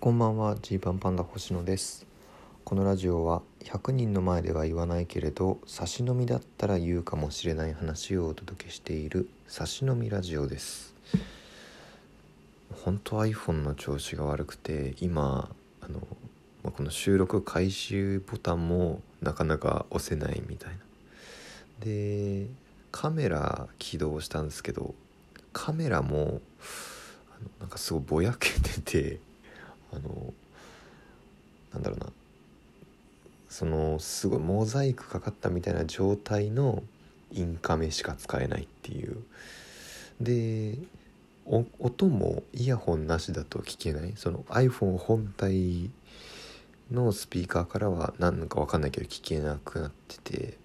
こんばんは。ジーパンパンダ星野です。このラジオは100人の前では言わないけれど差し飲みだったら言うかもしれない話をお届けしている差し飲みラジオです。本当 iPhone の調子が悪くて今あのこの収録開始ボタンもなかなか押せないみたいな。でカメラ起動したんですけどカメラもなんかすごいぼやけててあのなんだろうな。そのすごいモザイクかかったみたいな状態のインカメしか使えないっていう。で音もイヤホンなしだと聞けない。その iPhone 本体のスピーカーからは何のか分かんないけど聞けなくなってて。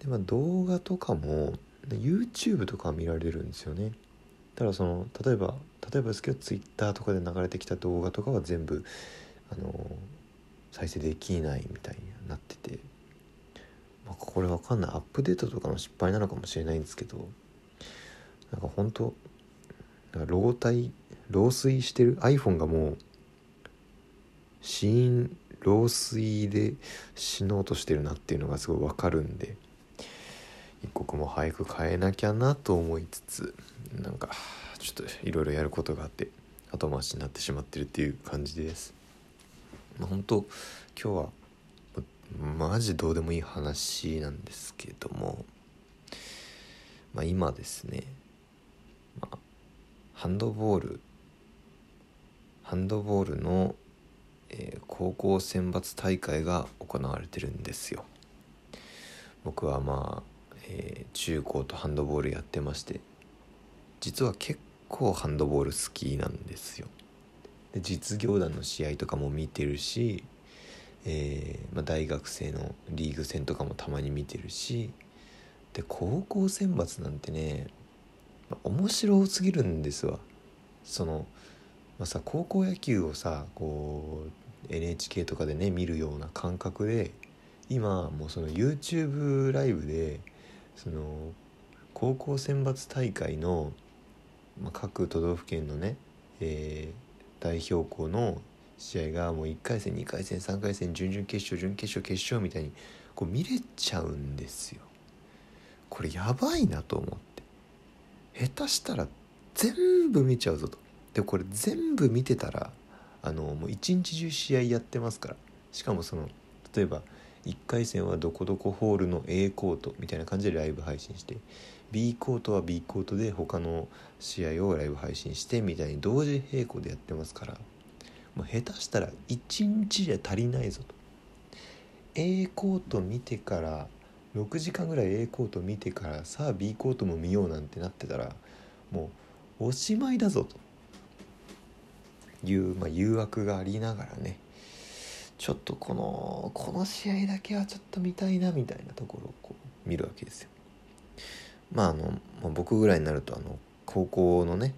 でまあ動画とかも YouTube とか見られるんですよね。ただその例えば例えばですけど Twitter とかで流れてきた動画とかは全部あの再生できないみたいになってて、まあ、これわかんない。アップデートとかの失敗なのかもしれないんですけど。なんか本当なんか老体老衰してる。iPhone がもう死因老衰で死のうとしてるなっていうのがすごいわかるんで。一刻も早く変えなきゃなと思いつつなんかちょっといろいろやることがあって後回しになってしまってるっていう感じです。まあ、本当今日はマジどうでもいい話なんですけども、まあ、今ですね、まあ、ハンドボールハンドボールの、えー、高校選抜大会が行われてるんですよ。僕はまあ、えー、中高とハンドボールやってまして実は結構ハンドボール好きなんですよ。で実業団の試合とかも見てるし、えー、まあ、大学生のリーグ戦とかもたまに見てるしで高校選抜なんてね、まあ、面白すぎるんですわ。その、まあ、さ高校野球をさこう NHK とかでね見るような感覚で今もうその YouTube ライブでその高校選抜大会の、まあ、各都道府県のね、えー、代表校の試合がもう1回戦2回戦3回戦準々決勝準決勝決勝みたいにこう見れちゃうんですよ。これやばいなと思って下手したら全部見ちゃうぞと。でこれ全部見てたらあのもう一日中試合やってますからしかもその例えば1回戦はどこどこホールの A コートみたいな感じでライブ配信して B コートは B コートで他の試合をライブ配信してみたいに同時並行でやってますからもう下手したら1日じゃ足りないぞと。A コート見てから6時間ぐらい A コート見てからさあ B コートも見ようなんてなってたらもうおしまいだぞという、まあ、誘惑がありながらね。ちょっとこのこの試合だけはちょっと見たいなみたいなところをこう見るわけですよ。まああの、まあ、僕ぐらいになるとあの高校のね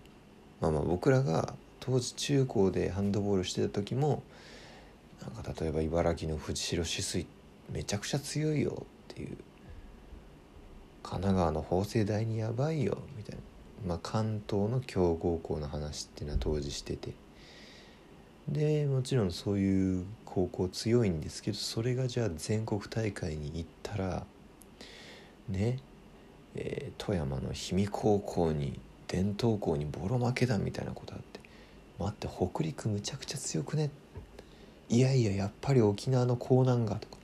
まあまあ僕らが当時中高でハンドボールしてた時もなんか例えば茨城の藤代止水めちゃくちゃ強いよっていう神奈川の法政大にやばいよみたいな、まあ、関東の強豪校の話っていうのは当時しててでもちろんそういう高校強いんですけどそれがじゃあ全国大会に行ったらねえー、富山の氷見高校に伝統校にボロ負けだみたいなことあって待って北陸むちゃくちゃ強くね？いやいややっぱり沖縄の江南がとか。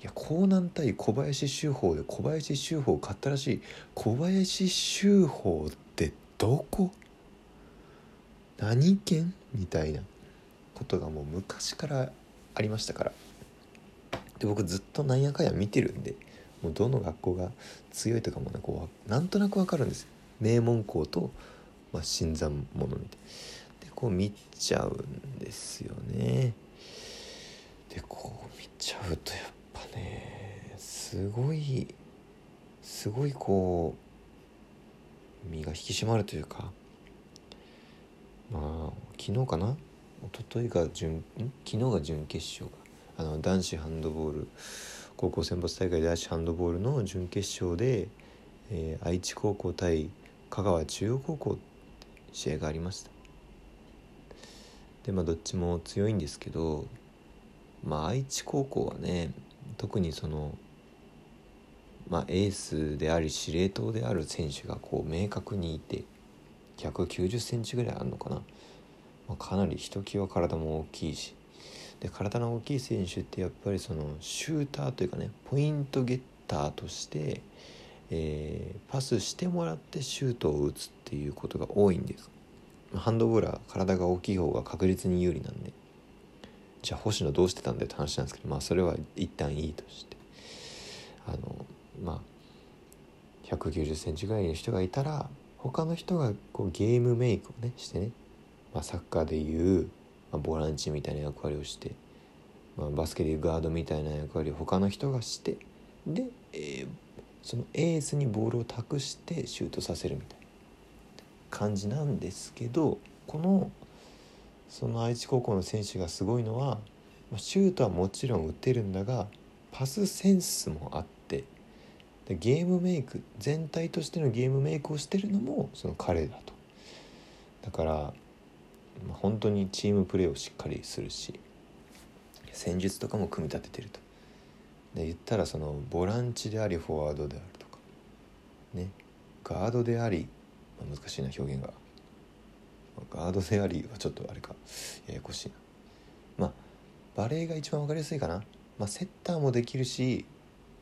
いや江南対小林修法で小林修法勝ったらしい。小林修法ってどこ？何県？みたいな。ことがもう昔からありましたから。で僕ずっとなんやかんや見てるんでもうどの学校が強いとかもねこうなんとなく分かるんですよ。名門校と、まあ、新参者みたいでこう見ちゃうんですよね。でこう見ちゃうとやっぱねすごいすごいこう身が引き締まるというかまあ昨日かな一昨日が準昨日が準決勝か。あの男子ハンドボール高校選抜大会男子ハンドボールの準決勝で、えー、愛知高校対香川中央高校試合がありました。でまあどっちも強いんですけどまあ愛知高校はね特にそのまあエースであり司令塔である選手がこう明確にいて190センチぐらいあるのかな、まあ、かなりひときわ体も大きいし。で体の大きい選手ってやっぱりそのシューターというかねポイントゲッターとして、えー、パスしてもらってシュートを打つっていうことが多いんです。ハンドボールは体が大きい方が確実に有利なんで。じゃあ星野どうしてたんだよって話なんですけどまあそれは一旦いいとして。あのまあ1 9 0センチぐらいの人がいたら他の人がこうゲームメイクをねしてね、まあ、サッカーでいう、まあ、ボランチみたいな役割をして、まあ、バスケでいうガードみたいな役割を他の人がしてで、えー、そのエースにボールを託してシュートさせるみたいな感じなんですけどこのその愛知高校の選手がすごいのはまあシュートはもちろん打てるんだがパスセンスもあってでゲームメイク全体としてのゲームメイクをしてるのもその彼だと。だから、本当にチームプレーをしっかりするし戦術とかも組み立ててると。で言ったらそのボランチでありフォワードであるとかねガードであり、まあ、難しいな表現が。ガードでありはちょっとあれかややこしいな。まあバレーが一番分かりやすいかな、まあ、セッターもできるし、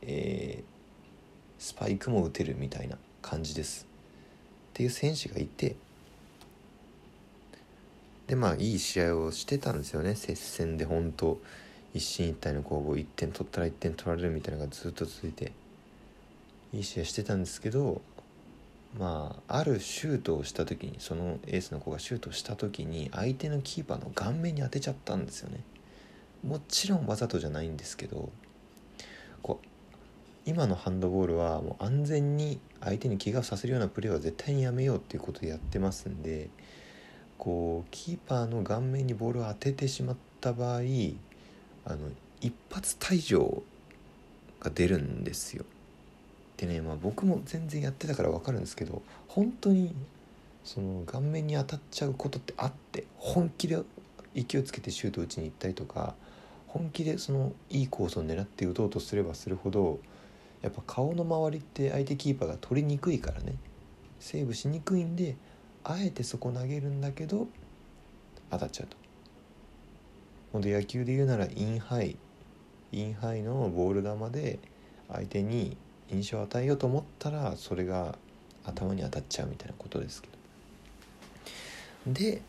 えー、スパイクも打てるみたいな感じです。っていう選手がいてでまあいい試合をしてたんですよね。接戦で本当一進一退の攻防1点取ったら1点取られるみたいなのがずっと続いていい試合してたんですけどまああるシュートをした時にそのエースの子がシュートした時に相手のキーパーの顔面に当てちゃったんですよね。もちろんわざとじゃないんですけどこう今のハンドボールはもう安全に相手に怪我をさせるようなプレーは絶対にやめようっていうことでやってますんでこうキーパーの顔面にボールを当ててしまった場合あの一発退場が出るんですよ。でねまあ僕も全然やってたから分かるんですけど本当にその顔面に当たっちゃうことってあって本気で勢いつけてシュート打ちに行ったりとか本気でそのいいコースを狙って打とうとすればするほどやっぱ顔の周りって相手キーパーが取りにくいからねセーブしにくいんであえてそこ投げるんだけど当たっちゃうと。ほんで野球で言うならインハイインハイのボール球で相手に印象を与えようと思ったらそれが頭に当たっちゃうみたいなことですけどで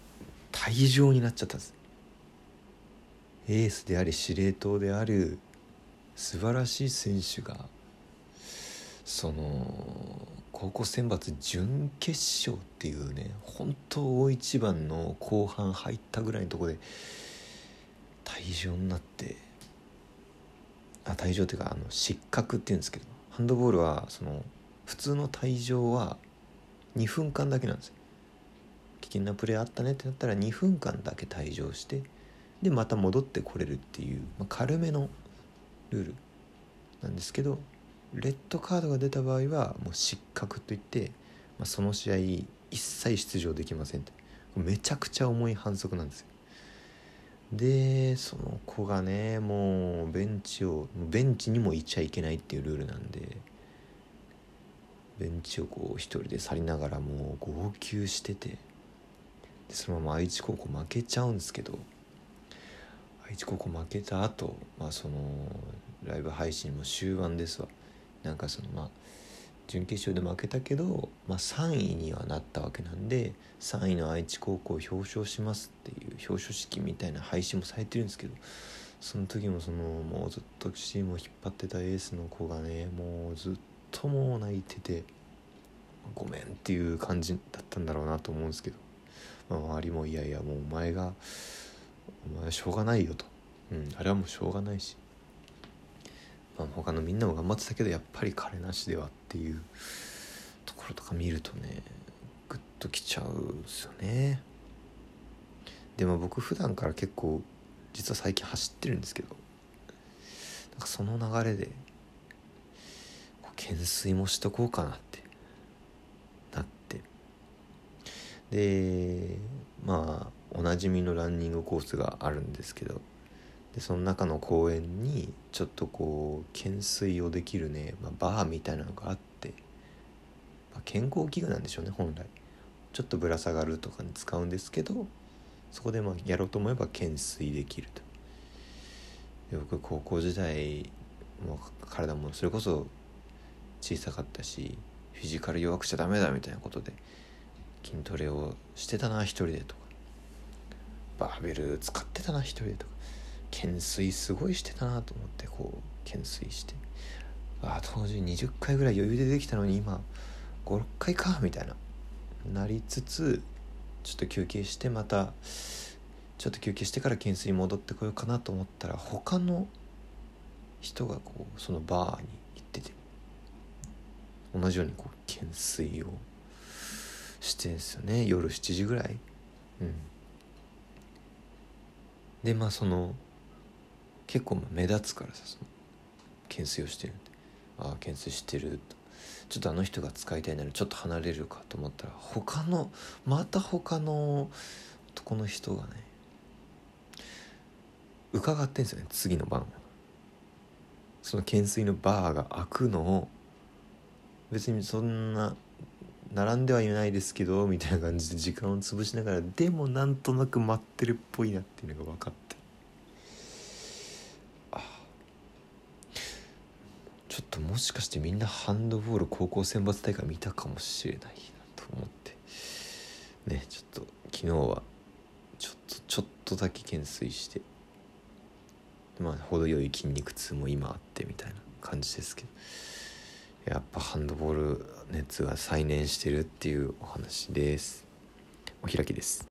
退場になっちゃったんですエースであり司令塔である素晴らしい選手がその高校選抜準決勝っていうね本当大一番の後半入ったぐらいのとこで退場になってあ退場っていうかあの失格っていうんですけどハンドボールはその普通の退場は2分間だけなんですよ。危険なプレーあったねってなったら2分間だけ退場してでまた戻ってこれるっていう、まあ、軽めのルールなんですけどレッドカードが出た場合はもう失格といって、まあ、その試合一切出場できませんってめちゃくちゃ重い反則なんですよ。でその子がねもうベンチをベンチにもいちゃいけないっていうルールなんでベンチをこう一人で去りながらもう号泣しててでそのまま愛知高校負けちゃうんですけど愛知高校負けた後まあそのライブ配信も終盤ですわ。なんかそのまあ準決勝で負けたけど、まあ、3位にはなったわけなんで3位の愛知高校を表彰しますっていう表彰式みたいな配信もされてるんですけどその時もそのもうずっとチームを引っ張ってたエースの子がねもうずっともう泣いててごめんっていう感じだったんだろうなと思うんですけど、まあ、周りもいやいやもうお前がお前はしょうがないよと、うん、あれはもうしょうがないし。まあ、他のみんなも頑張ってたけどやっぱり彼なしではっていうところとか見るとねグッときちゃうんですよね。でも僕普段から結構実は最近走ってるんですけどなんかその流れで懸垂もしとこうかなってなって。でまあ同なじみのランニングコースがあるんですけどでその中の公園にちょっとこう懸垂をできるね、まあ、バーみたいなのがあって、まあ、健康器具なんでしょうね本来。ちょっとぶら下がるとかに使うんですけどそこでまあやろうと思えば懸垂できると。で僕高校時代も体もそれこそ小さかったしフィジカル弱くちゃダメだみたいなことで筋トレをしてたな一人でとか。バーベル使ってたな一人でとか。懸垂すごいしてたなと思ってこう懸垂して。あ当時20回ぐらい余裕でできたのに今56回かみたいな。なりつつちょっと休憩してまたちょっと休憩してから懸垂戻ってこようかなと思ったら他の人がこうそのバーに行ってて同じようにこう懸垂をしてんすよね。夜7時ぐらい。うん。でまあその結構目立つからさ懸垂をしてるんで。ああ懸垂してる。とちょっとあの人が使いたいならちょっと離れるかと思ったら他のまた他の男の人がね伺ってんですよね次の晩。その懸垂のバーが開くのを別にそんな並んではいないですけどみたいな感じで時間を潰しながらでもなんとなく待ってるっぽいなっていうのが分かって。ちょっともしかしてみんなハンドボール高校選抜大会見たかもしれないなと思って。ねちょっと昨日はちょっとちょっとだけ懸垂してまあ程よい筋肉痛も今あってみたいな感じですけど。やっぱハンドボール熱が再燃してるっていうお話です。お開きです。